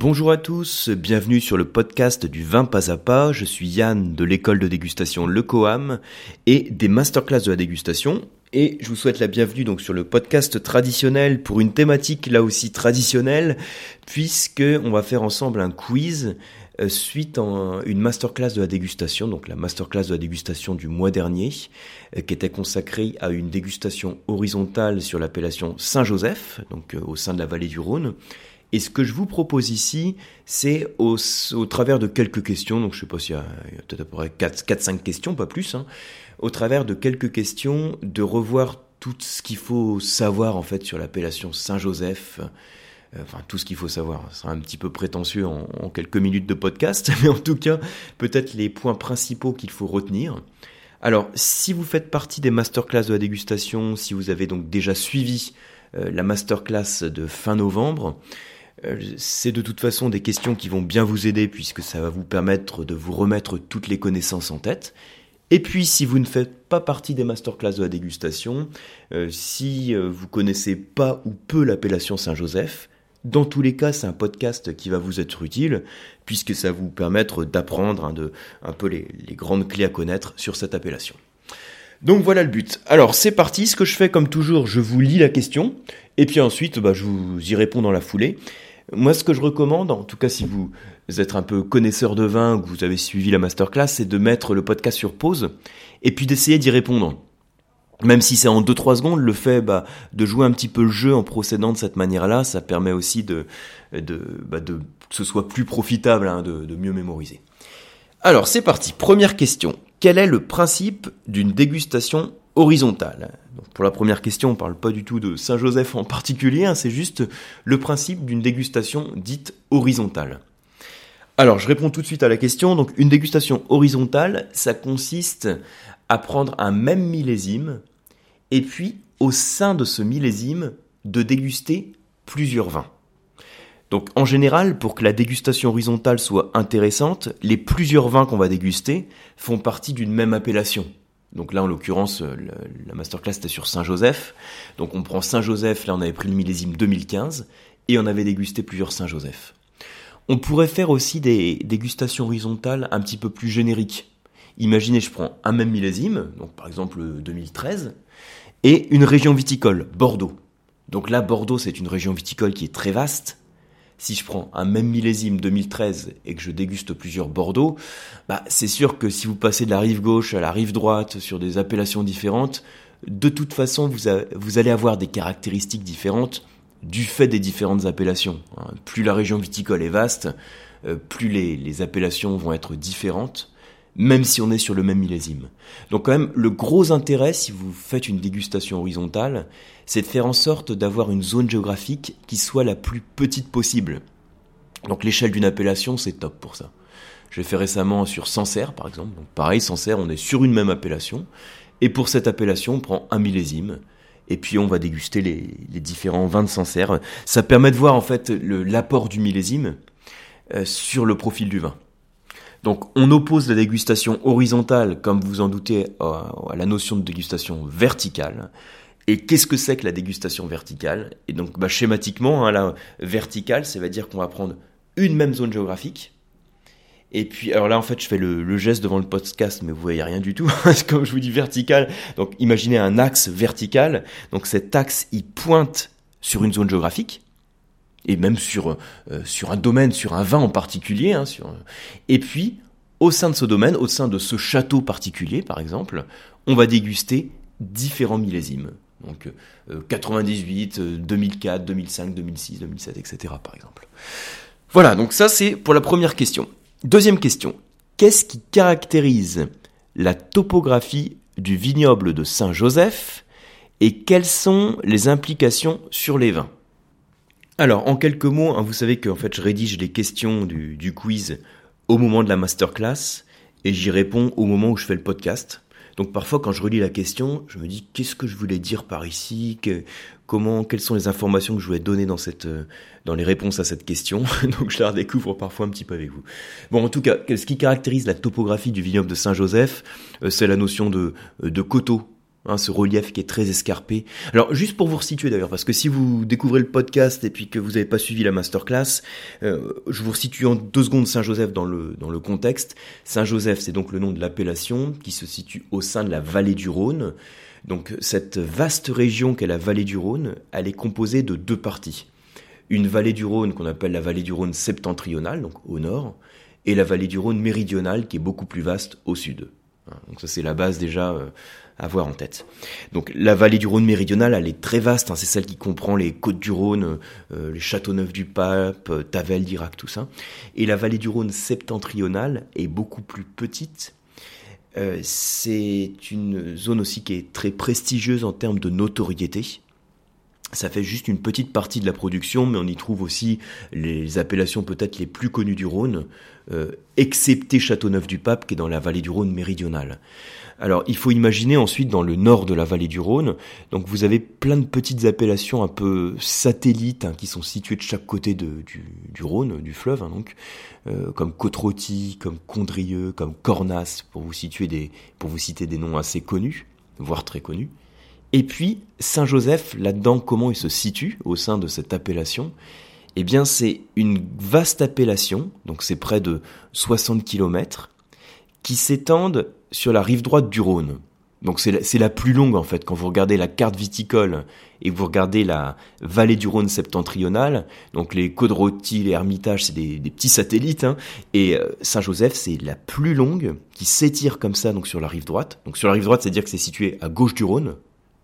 Bonjour à tous, bienvenue sur le podcast du vin pas à pas. Je suis Yann de l'école de dégustation Le Coam et des masterclass de la dégustation. Et je vous souhaite la bienvenue donc sur le podcast traditionnel pour une thématique là aussi traditionnelle puisque on va faire ensemble un quiz euh, suite à une masterclass de la dégustation, donc la masterclass de la dégustation du mois dernier, euh, qui était consacrée à une dégustation horizontale sur l'appellation Saint-Joseph, donc euh, au sein de la vallée du Rhône. Et ce que je vous propose ici, c'est au, travers de quelques questions, donc je sais pas s'il y a, peut-être à peu près 4-5 questions, pas plus, hein, au travers de quelques questions, de revoir tout ce qu'il faut savoir en fait sur l'appellation Saint-Joseph, euh, enfin tout ce qu'il faut savoir. Ce sera un petit peu prétentieux en, quelques minutes de podcast, mais en tout cas, peut-être les points principaux qu'il faut retenir. Alors, si vous faites partie des masterclass de la dégustation, si vous avez donc déjà suivi euh, la masterclass de fin novembre, c'est de toute façon des questions qui vont bien vous aider puisque ça va vous permettre de vous remettre toutes les connaissances en tête. Et puis, si vous ne faites pas partie des masterclass de la dégustation, euh, si euh, vous connaissez pas ou peu l'appellation Saint-Joseph, dans tous les cas, c'est un podcast qui va vous être utile, puisque ça va vous permettre d'apprendre hein, un peu les, grandes clés à connaître sur cette appellation. Donc voilà le but. Alors c'est parti, ce que je fais comme toujours, je vous lis la question, et puis ensuite bah, je vous y réponds dans la foulée. Moi, ce que je recommande, en tout cas si vous êtes un peu connaisseur de vin ou que vous avez suivi la masterclass, c'est de mettre le podcast sur pause et puis d'essayer d'y répondre. Même si c'est en 2-3 secondes, le fait bah, de jouer un petit peu le jeu en procédant de cette manière-là, ça permet aussi de, bah, que ce soit plus profitable, hein, de mieux mémoriser. Alors c'est parti, première question. Quel est le principe d'une dégustation horizontale pour la première question, on ne parle pas du tout de Saint-Joseph en particulier, hein, c'est juste le principe d'une dégustation dite horizontale. Alors, je réponds tout de suite à la question. Donc, une dégustation horizontale, ça consiste à prendre un même millésime et puis, au sein de ce millésime, de déguster plusieurs vins. Donc, en général, pour que la dégustation horizontale soit intéressante, les plusieurs vins qu'on va déguster font partie d'une même appellation. Donc là, en l'occurrence, euh, la masterclass était sur Saint-Joseph. Donc on prend Saint-Joseph, là on avait pris le millésime 2015, et on avait dégusté plusieurs Saint-Joseph. On pourrait faire aussi des dégustations horizontales un petit peu plus génériques. Imaginez, je prends un même millésime, donc par exemple 2013, et une région viticole, Bordeaux. Donc là, Bordeaux, c'est une région viticole qui est très vaste, si je prends un même millésime 2013 et que je déguste plusieurs Bordeaux, bah, c'est sûr que si vous passez de la rive gauche à la rive droite sur des appellations différentes, de toute façon, vous, allez avoir des caractéristiques différentes du fait des différentes appellations. Hein. Plus la région viticole est vaste, euh, plus les appellations vont être différentes même si on est sur le même millésime. Donc quand même, le gros intérêt, si vous faites une dégustation horizontale, c'est de faire en sorte d'avoir une zone géographique qui soit la plus petite possible. Donc l'échelle d'une appellation, c'est top pour ça. J'ai fait récemment sur Sancerre, par exemple. Donc pareil, Sancerre, on est sur une même appellation. Et pour cette appellation, on prend un millésime. Et puis on va déguster les, différents vins de Sancerre. Ça permet de voir en fait l'apport du millésime euh, sur le profil du vin. Donc on oppose la dégustation horizontale, comme vous en doutez, à la notion de dégustation verticale. Et qu'est-ce que c'est que la dégustation verticale? Et donc, bah, schématiquement, hein, la verticale, ça veut dire qu'on va prendre une même zone géographique. Et puis, alors là, en fait, je fais le, geste devant le podcast, mais vous voyez rien du tout. Comme je vous dis vertical, donc imaginez un axe vertical. Donc cet axe, il pointe sur une zone géographique et même sur euh, sur un domaine, sur un vin en particulier. Hein, sur... Et puis, au sein de ce domaine, au sein de ce château particulier, par exemple, on va déguster différents millésimes. Donc 98, 2004, 2005, 2006, 2007, etc. par exemple. Voilà, donc ça c'est pour la première question. Deuxième question. Qu'est-ce qui caractérise la topographie du vignoble de Saint-Joseph et quelles sont les implications sur les vins? Alors, en quelques mots, hein, vous savez que fait, je rédige les questions du, du quiz au moment de la masterclass et j'y réponds au moment où je fais le podcast. Donc parfois quand je relis la question, je me dis qu'est-ce que je voulais dire par ici, comment, quelles sont les informations que je voulais donner dans cette, euh, dans les réponses à cette question? Donc je la redécouvre parfois un petit peu avec vous. Bon, en tout cas, ce qui caractérise la topographie du vignoble de Saint-Joseph, euh, c'est la notion de, euh, de coteau. Hein, ce relief qui est très escarpé. Alors juste pour vous resituer d'ailleurs, parce que si vous découvrez le podcast et puis que vous n'avez pas suivi la masterclass, euh, je vous resitue en deux secondes Saint-Joseph dans le, dans le contexte. Saint-Joseph, c'est donc le nom de l'appellation qui se situe au sein de la vallée du Rhône. Donc cette vaste région qu'est la vallée du Rhône, elle est composée de deux parties. Une vallée du Rhône qu'on appelle la vallée du Rhône septentrionale, donc au nord, et la vallée du Rhône méridionale qui est beaucoup plus vaste au sud. Hein, donc ça c'est la base déjà euh, avoir en tête. Donc la vallée du Rhône méridionale, elle est très vaste, hein, c'est celle qui comprend les côtes du Rhône, euh, les Châteauneuf du Pape, euh, Tavel d'Irak, tout ça. Et la vallée du Rhône septentrionale est beaucoup plus petite. c'est une zone aussi qui est très prestigieuse en termes de notoriété ça fait juste une petite partie de la production, mais on y trouve aussi les appellations peut-être les plus connues du Rhône, euh, excepté Châteauneuf-du-Pape qui est dans la vallée du Rhône méridionale. Alors il faut imaginer ensuite dans le nord de la vallée du Rhône, donc vous avez plein de petites appellations un peu satellites hein, qui sont situées de chaque côté du, Rhône, du fleuve, hein, donc euh, comme côte comme Condrieux, comme Cornas, pour vous situer des, pour vous citer des noms assez connus, voire très connus. Et puis, Saint-Joseph, là-dedans, comment il se situe au sein de cette appellation? Eh bien, c'est une vaste appellation, donc c'est près de 60 km, qui s'étendent sur la rive droite du Rhône. Donc c'est la, la, plus longue en fait. Quand vous regardez la carte viticole et vous regardez la vallée du Rhône septentrionale, donc les Côtes-Rôties, les Hermitages, c'est des, petits satellites, hein, et euh, Saint-Joseph c'est la plus longue qui s'étire comme ça donc sur la rive droite. Donc sur la rive droite, c'est-à-dire que c'est situé à gauche du Rhône,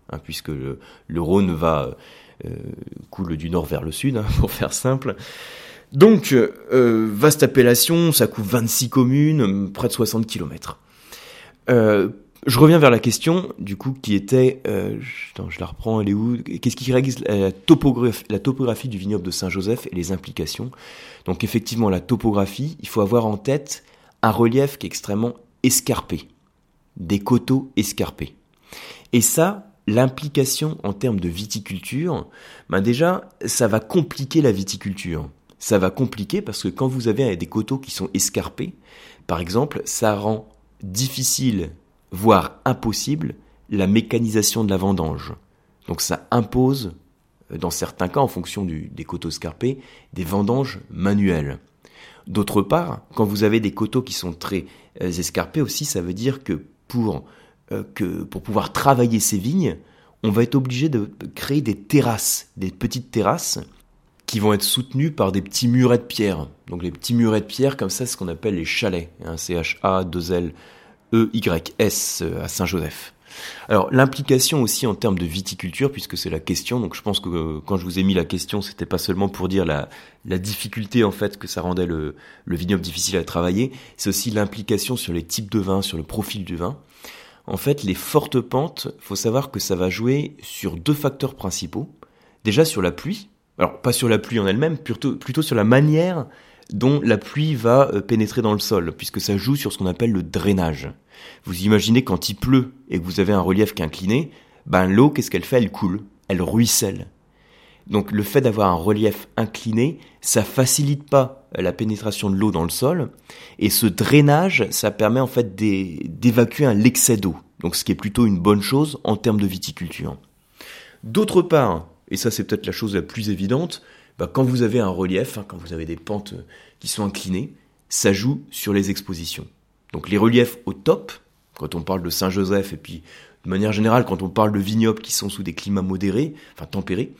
Hein, puisque le, Rhône va euh, coule du nord vers le sud, hein, pour faire simple. Donc, euh, vaste appellation, ça couvre 26 communes, près de 60 km. Euh, je reviens vers la question, du coup, qui était, euh, je la reprends, elle est où? Qu'est-ce qui topographie, la topographie du vignoble de Saint-Joseph et les implications? Donc, effectivement, la topographie, il faut avoir en tête un relief qui est extrêmement escarpé, des coteaux escarpés. Et ça, l'implication en termes de viticulture, ben déjà, ça va compliquer la viticulture. Ça va compliquer parce que quand vous avez des coteaux qui sont escarpés, par exemple, ça rend difficile, voire impossible, la mécanisation de la vendange. Donc ça impose, dans certains cas, en fonction des coteaux escarpés, des vendanges manuelles. D'autre part, quand vous avez des coteaux qui sont très euh, escarpés aussi, ça veut dire que pour euh, que pour pouvoir travailler ces vignes, on va être obligé de créer des terrasses, des petites terrasses qui vont être soutenues par des petits murets de pierre. Donc les petits murets de pierre, comme ça, c'est ce qu'on appelle les chalets, hein, C-H-A-2-L-E-Y-S euh, à Saint-Joseph. Alors l'implication aussi en termes de viticulture, puisque c'est la question, donc je pense que euh, quand je vous ai mis la question, c'était pas seulement pour dire la, la difficulté en fait que ça rendait le, le vignoble difficile à travailler, c'est aussi l'implication sur les types de vin, sur le profil du vin. En fait, les fortes pentes, faut savoir que ça va jouer sur deux facteurs principaux. Déjà sur la pluie, alors pas sur la pluie en elle-même, plutôt, sur la manière dont la pluie va euh, pénétrer dans le sol, puisque ça joue sur ce qu'on appelle le drainage. Vous imaginez quand il pleut et que vous avez un relief qui est incliné, ben l'eau, qu'est-ce qu'elle fait? Elle coule, elle ruisselle. Donc le fait d'avoir un relief incliné, ça facilite pas la pénétration de l'eau dans le sol, et ce drainage, ça permet en fait d'évacuer un excès d'eau. Donc ce qui est plutôt une bonne chose en termes de viticulture. D'autre part, et ça c'est peut-être la chose la plus évidente, bah, quand vous avez un relief, hein, quand vous avez des pentes qui sont inclinées, ça joue sur les expositions. Donc les reliefs au top, quand on parle de Saint-Joseph et puis de manière générale quand on parle de vignobles qui sont sous des climats modérés, enfin tempérés,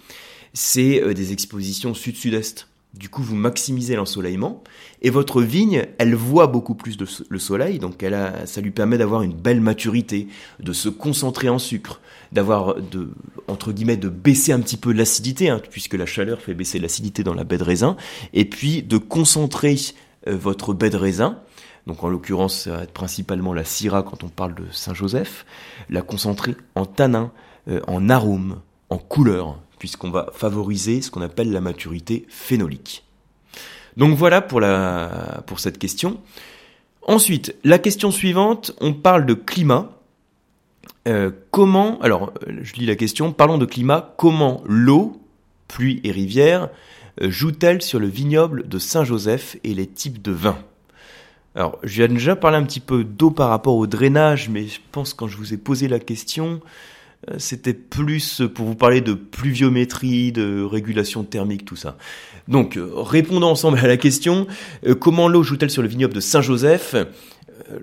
c'est euh, des expositions sud-sud-est. Du coup, vous maximisez l'ensoleillement et votre vigne, elle voit beaucoup plus de le soleil, donc elle a, ça lui permet d'avoir une belle maturité, de se concentrer en sucre, d'avoir de entre guillemets de baisser un petit peu l'acidité, hein, puisque la chaleur fait baisser l'acidité dans la baie de raisin, et puis de concentrer euh, votre baie de raisin. Donc en l'occurrence, ça va être principalement la syrah quand on parle de Saint-Joseph, la concentrer en tanin, euh, en arôme, en couleur, puisqu'on va favoriser ce qu'on appelle la maturité phénolique. Donc voilà pour, cette question. Ensuite, la question suivante, on parle de climat. Euh, comment, alors je lis la question, parlons de climat, comment l'eau, pluie et rivière, euh, joue-t-elle sur le vignoble de Saint-Joseph et les types de vins? Alors, j'ai déjà parlé un petit peu d'eau par rapport au drainage, mais je pense quand je vous ai posé la question, c'était plus pour vous parler de pluviométrie, de régulation thermique, tout ça. Donc, euh, répondons ensemble à la question, euh, comment l'eau joue-t-elle sur le vignoble de Saint-Joseph?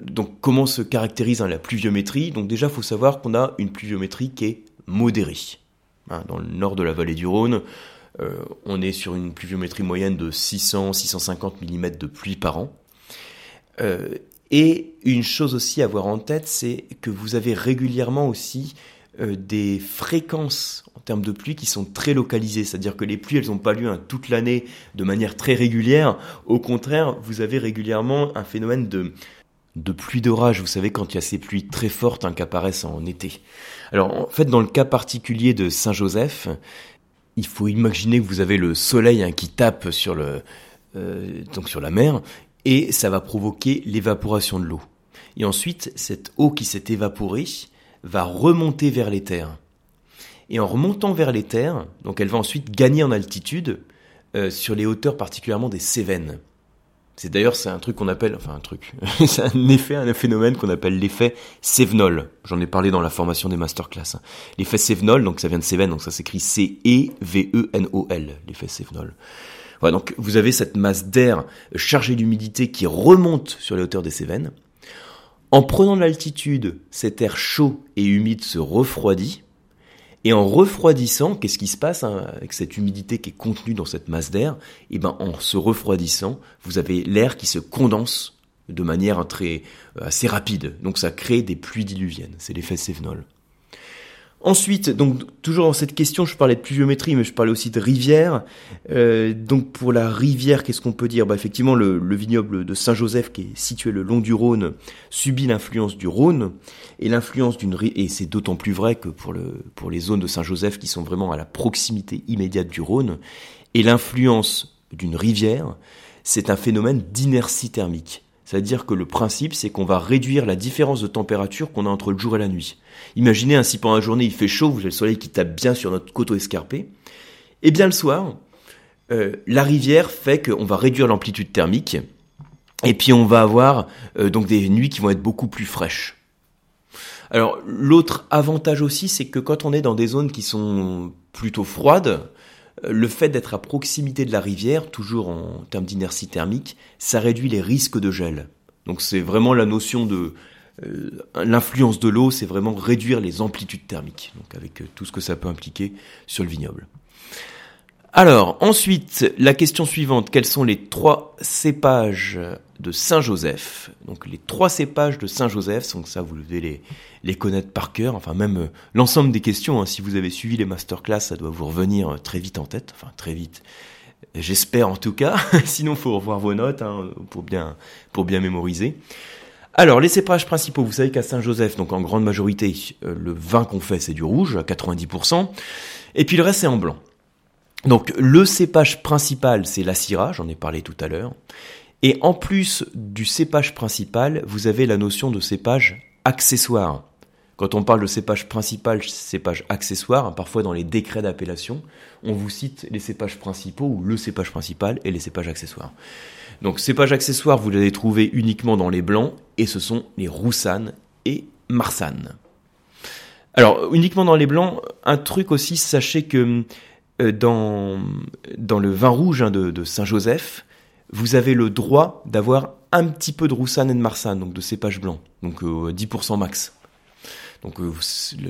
Donc, comment se caractérise hein, la pluviométrie? Donc déjà, il faut savoir qu'on a une pluviométrie qui est modérée. Hein, dans le nord de la vallée du Rhône, on est sur une pluviométrie moyenne de 600-650 mm de pluie par an. et une chose aussi à avoir en tête, c'est que vous avez régulièrement aussi euh, des fréquences en termes de pluie qui sont très localisées, c'est-à-dire que les pluies, elles n'ont pas lieu toute l'année de manière très régulière. Au contraire, vous avez régulièrement un phénomène de, de pluie d'orage, vous savez, quand il y a ces pluies très fortes hein, qui apparaissent en été. Alors, en fait, dans le cas particulier de Saint-Joseph, il faut imaginer que vous avez le soleil hein, qui tape sur, le, euh, donc sur la mer, et ça va provoquer l'évaporation de l'eau. Et ensuite, cette eau qui s'est évaporée, va remonter vers les terres. Et en remontant vers les terres, donc elle va ensuite gagner en altitude euh, sur les hauteurs particulièrement des Cévennes. C'est d'ailleurs c'est un truc qu'on appelle, enfin un truc, c'est un effet, un phénomène qu'on appelle l'effet Sévenol. J'en ai parlé dans la formation des masterclass. L'effet Sévenol, donc ça vient de Cévennes, donc ça s'écrit C-E-V-E-N-O-L, l'effet Sévenol. Voilà, donc vous avez cette masse d'air chargée d'humidité qui remonte sur les hauteurs des Cévennes. En prenant de l'altitude, cet air chaud et humide se refroidit. Et en refroidissant, qu'est-ce qui se passe hein, avec cette humidité qui est contenue dans cette masse d'air? Eh ben, en se refroidissant, vous avez l'air qui se condense de manière euh, assez rapide. Donc ça crée des pluies diluviennes. C'est l'effet Sévenol. Ensuite, donc toujours dans cette question, je parlais de pluviométrie, mais je parlais aussi de rivière. Euh, donc pour la rivière, qu'est-ce qu'on peut dire? Bah, Effectivement, le, vignoble de Saint-Joseph, qui est situé le long du Rhône, subit l'influence du Rhône, et l'influence d'une et c'est d'autant plus vrai que pour, le, pour les zones de Saint-Joseph qui sont vraiment à la proximité immédiate du Rhône, et l'influence d'une rivière, c'est un phénomène d'inertie thermique. C'est-à-dire que le principe, c'est qu'on va réduire la différence de température qu'on a entre le jour et la nuit. Imaginez ainsi pendant la journée, il fait chaud, vous avez le soleil qui tape bien sur notre coteau escarpé. Et eh bien le soir, euh, la rivière fait qu'on va réduire l'amplitude thermique, et puis on va avoir euh, donc des nuits qui vont être beaucoup plus fraîches. Alors l'autre avantage aussi, c'est que quand on est dans des zones qui sont plutôt froides, le fait d'être à proximité de la rivière, toujours en termes d'inertie thermique, ça réduit les risques de gel. Donc c'est vraiment la notion de euh, l'influence de l'eau, c'est vraiment réduire les amplitudes thermiques, donc avec euh, tout ce que ça peut impliquer sur le vignoble. Alors, ensuite, la question suivante, quels sont les trois cépages de Saint-Joseph? Donc les trois cépages de Saint-Joseph, donc ça vous devez les, les connaître par cœur, enfin même euh, l'ensemble des questions, hein. si vous avez suivi les masterclass, ça doit vous revenir euh, très vite en tête, enfin très vite, j'espère en tout cas, sinon faut revoir vos notes hein, pour, bien, pour bien mémoriser. Alors, les cépages principaux, vous savez qu'à Saint-Joseph, donc en grande majorité, euh, le vin qu'on fait, c'est du rouge, à 90%, et puis le reste, c'est en blanc. Donc le cépage principal, c'est la Syrah, j'en ai parlé tout à l'heure. Et en plus du cépage principal, vous avez la notion de cépage accessoire. Quand on parle de cépage principal, cépage accessoire, parfois dans les décrets d'appellation, on vous cite les cépages principaux ou le cépage principal et les cépages accessoires. Donc cépages accessoires, vous les trouvez uniquement dans les blancs et ce sont les roussanes et marsannes. Alors uniquement dans les blancs, un truc aussi, sachez que euh, dans, dans le vin rouge hein, de, Saint-Joseph, vous avez le droit d'avoir un petit peu de Roussanne et de Marsanne, donc de cépage blanc, donc 10% euh, max. Donc euh,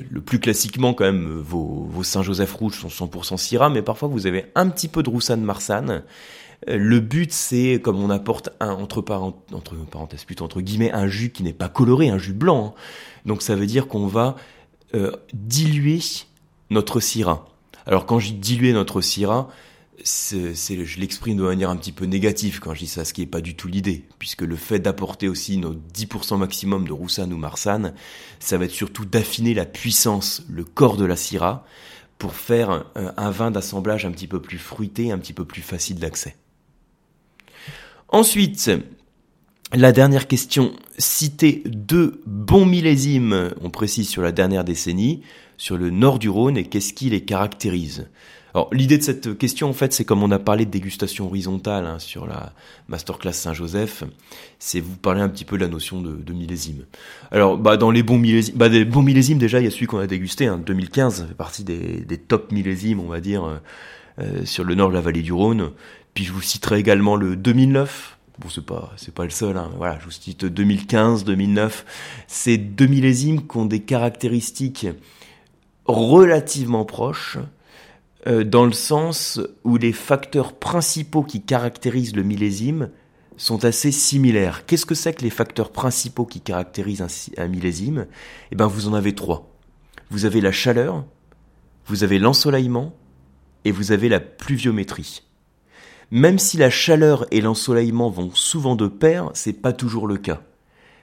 le, plus classiquement quand même, vos, vos Saint-Joseph rouges sont 100% Syrah, mais parfois vous avez un petit peu de Roussanne Marsanne. Le but c'est comme on apporte un entre parenthèses plutôt entre guillemets un jus qui n'est pas coloré, un jus blanc. Hein. Donc ça veut dire qu'on va diluer notre Syrah. Alors quand je dis diluer notre syrah, je l'exprime de manière un petit peu négative quand je dis ça, ce qui n'est pas du tout l'idée, puisque le fait d'apporter aussi nos 10% maximum de Roussanne ou Marsanne, ça va être surtout d'affiner la puissance, le corps de la syrah, pour faire un, vin d'assemblage un petit peu plus fruité, un petit peu plus facile d'accès. Ensuite, la dernière question, citer deux bons millésimes, on précise sur la dernière décennie, sur le nord du Rhône et qu'est-ce qui les caractérise? Alors l'idée de cette question en fait c'est comme on a parlé de dégustation horizontale hein, sur la masterclass Saint-Joseph, c'est vous parler un petit peu de la notion de, millésime. Alors bah dans les bons millésimes, bah des bons millésimes déjà il y a celui qu'on a dégusté, hein, 2015, ça fait partie des, des top millésimes on va dire euh, euh, sur le nord de la vallée du Rhône. Puis je vous citerai également le 2009 Bon, c'est pas, c'est pas le seul, hein. voilà, je vous cite 2015, 2009. Ces deux millésimes qui ont des caractéristiques relativement proches, euh, dans le sens où les facteurs principaux qui caractérisent le millésime sont assez similaires. Qu'est-ce que c'est que les facteurs principaux qui caractérisent un, un millésime? Eh ben, vous en avez trois. Vous avez la chaleur, vous avez l'ensoleillement et vous avez la pluviométrie. Même si la chaleur et l'ensoleillement vont souvent de pair, c'est pas toujours le cas.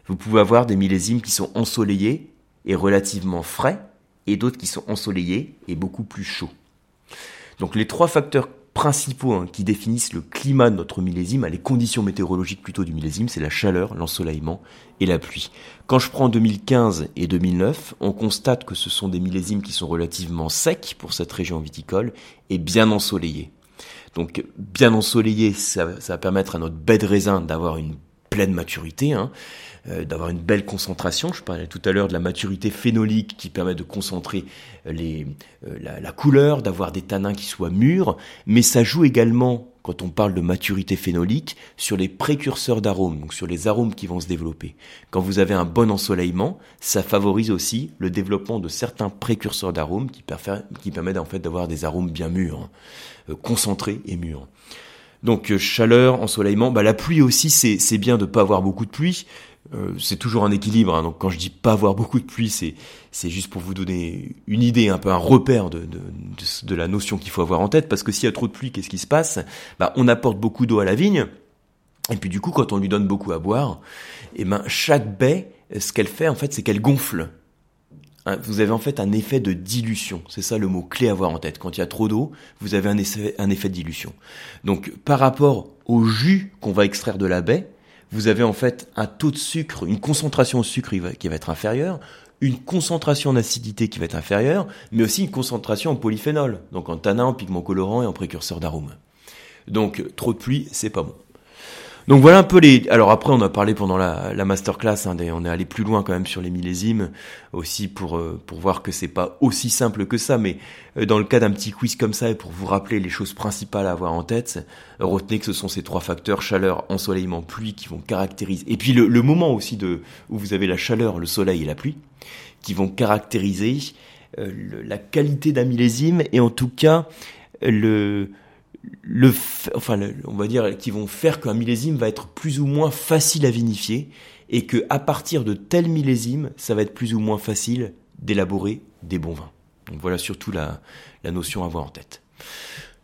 Vous pouvez avoir des millésimes qui sont ensoleillés et relativement frais, et d'autres qui sont ensoleillés et beaucoup plus chauds. Donc les trois facteurs principaux hein, qui définissent le climat de notre millésime, les conditions météorologiques plutôt du millésime, c'est la chaleur, l'ensoleillement et la pluie. Quand je prends 2015 et 2009, on constate que ce sont des millésimes qui sont relativement secs pour cette région viticole et bien ensoleillés. Donc bien ensoleillé, ça, va permettre à notre baie de raisin d'avoir une pleine maturité, hein, euh, d'avoir une belle concentration. Je parlais tout à l'heure de la maturité phénolique qui permet de concentrer les, euh, la, la, couleur, d'avoir des tanins qui soient mûrs, mais ça joue également, quand on parle de maturité phénolique, sur les précurseurs d'arômes, donc sur les arômes qui vont se développer. Quand vous avez un bon ensoleillement, ça favorise aussi le développement de certains précurseurs d'arômes qui, permettent en fait d'avoir des arômes bien mûrs. Hein. Euh, concentré et mûr. Donc euh, chaleur, ensoleillement, bah, la pluie aussi, c'est bien de pas avoir beaucoup de pluie. Euh, c'est toujours un équilibre. Hein. Donc quand je dis pas avoir beaucoup de pluie, c'est c'est juste pour vous donner une idée, un peu un repère de, de, de, la notion qu'il faut avoir en tête. Parce que s'il y a trop de pluie, qu'est-ce qui se passe? Bah, On apporte beaucoup d'eau à la vigne. Et puis du coup, quand on lui donne beaucoup à boire, et eh ben chaque baie, ce qu'elle fait en fait, c'est qu'elle gonfle vous avez en fait un effet de dilution. C'est ça le mot clé à avoir en tête. Quand il y a trop d'eau, vous avez un effet, un effet de dilution. Donc par rapport au jus qu'on va extraire de la baie, vous avez en fait un taux de sucre, une concentration de sucre qui va être inférieure, une concentration d'acidité qui va être inférieure, mais aussi une concentration en polyphénol, donc en tanin, en pigments colorants et en précurseurs d'arômes. Donc trop de pluie, c'est pas bon. Donc voilà un peu les. Alors après, on a parlé pendant la, la masterclass, hein, on est allé plus loin quand même sur les millésimes, aussi pour euh, pour voir que c'est pas aussi simple que ça. Mais euh, dans le cas d'un petit quiz comme ça, et pour vous rappeler les choses principales à avoir en tête, retenez que ce sont ces trois facteurs chaleur, ensoleillement, pluie qui vont caractériser. Et puis le, moment aussi de où vous avez la chaleur, le soleil et la pluie, qui vont caractériser euh, la qualité d'un millésime et en tout cas le le, enfin, on va dire, qui vont faire qu'un millésime va être plus ou moins facile à vinifier et que à partir de tel millésime, ça va être plus ou moins facile d'élaborer des bons vins. Donc voilà surtout la, la notion à avoir en tête.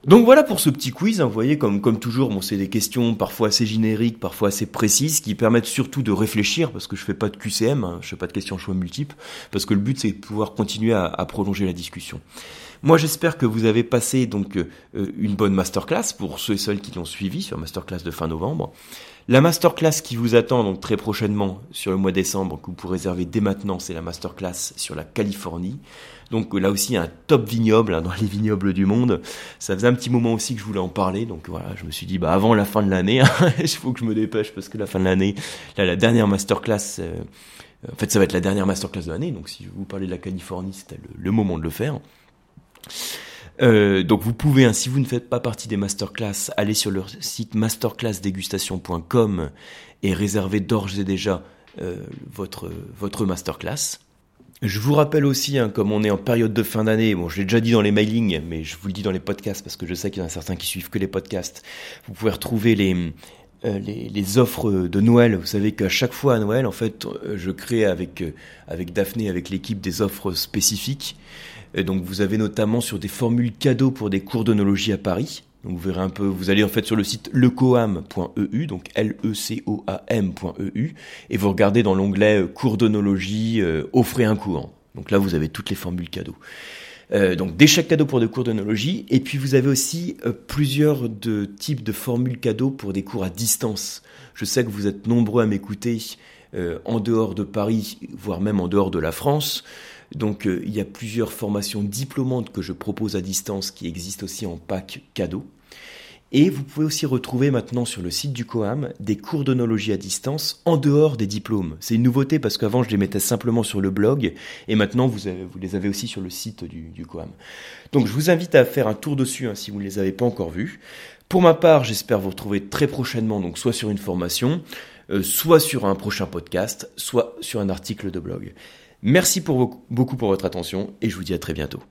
Donc voilà pour ce petit quiz. Hein, vous voyez, comme, comme toujours, bon, c'est des questions parfois assez génériques, parfois assez précises, qui permettent surtout de réfléchir, parce que je fais pas de QCM, hein, je fais pas de questions choix multiples, parce que le but c'est de pouvoir continuer à, à prolonger la discussion. Moi, j'espère que vous avez passé donc euh, une bonne masterclass pour ceux et celles qui l'ont suivi sur masterclass de fin novembre. La masterclass qui vous attend donc très prochainement sur le mois décembre, que vous pourrez réserver dès maintenant, c'est la masterclass sur la Californie. Donc là aussi un top vignoble hein, dans les vignobles du monde. Ça faisait un petit moment aussi que je voulais en parler, donc voilà, je me suis dit bah avant la fin de l'année, hein, il faut que je me dépêche parce que la fin de l'année, là la dernière masterclass, euh, en fait ça va être la dernière masterclass de l'année, donc si je vous parlez de la Californie, c'était le moment de le faire. Euh, donc vous pouvez, hein, si vous ne faites pas partie des masterclass, aller sur leur site masterclassdégustation.com et réserver d'ores et déjà euh, votre, votre masterclass. Je vous rappelle aussi, hein, comme on est en période de fin d'année, bon, je l'ai déjà dit dans les mailings, mais je vous le dis dans les podcasts parce que je sais qu'il y en a certains qui suivent que les podcasts. Vous pouvez retrouver les, euh, les, les, offres de Noël. Vous savez qu'à chaque fois à Noël, en fait, je crée avec, avec Daphné, avec l'équipe, des offres spécifiques. Et donc vous avez notamment sur des formules cadeaux pour des cours d'onologie à Paris. Vous verrez un peu, vous allez en fait sur le site lecoam.eu, donc L-E-C-O-A-M.eu, et vous regardez dans l'onglet euh, cours d'onologie, euh, offrez un cours. Donc là vous avez toutes les formules cadeaux. Euh, donc des chèques cadeaux pour des cours d'onologie, et puis vous avez aussi euh, plusieurs de types de formules cadeaux pour des cours à distance. Je sais que vous êtes nombreux à m'écouter en dehors de Paris, voire même en dehors de la France. Donc euh, il y a plusieurs formations diplômantes que je propose à distance qui existent aussi en pack cadeau. Et vous pouvez aussi retrouver maintenant sur le site du COAM des cours d'onologie à distance en dehors des diplômes. C'est une nouveauté parce qu'avant je les mettais simplement sur le blog et maintenant vous, les avez aussi sur le site du, COAM. Donc je vous invite à faire un tour dessus hein, si vous ne les avez pas encore vus. Pour ma part, j'espère vous retrouver très prochainement, donc soit sur une formation, euh, soit sur un prochain podcast, soit sur un article de blog. Merci beaucoup pour votre attention et je vous dis à très bientôt.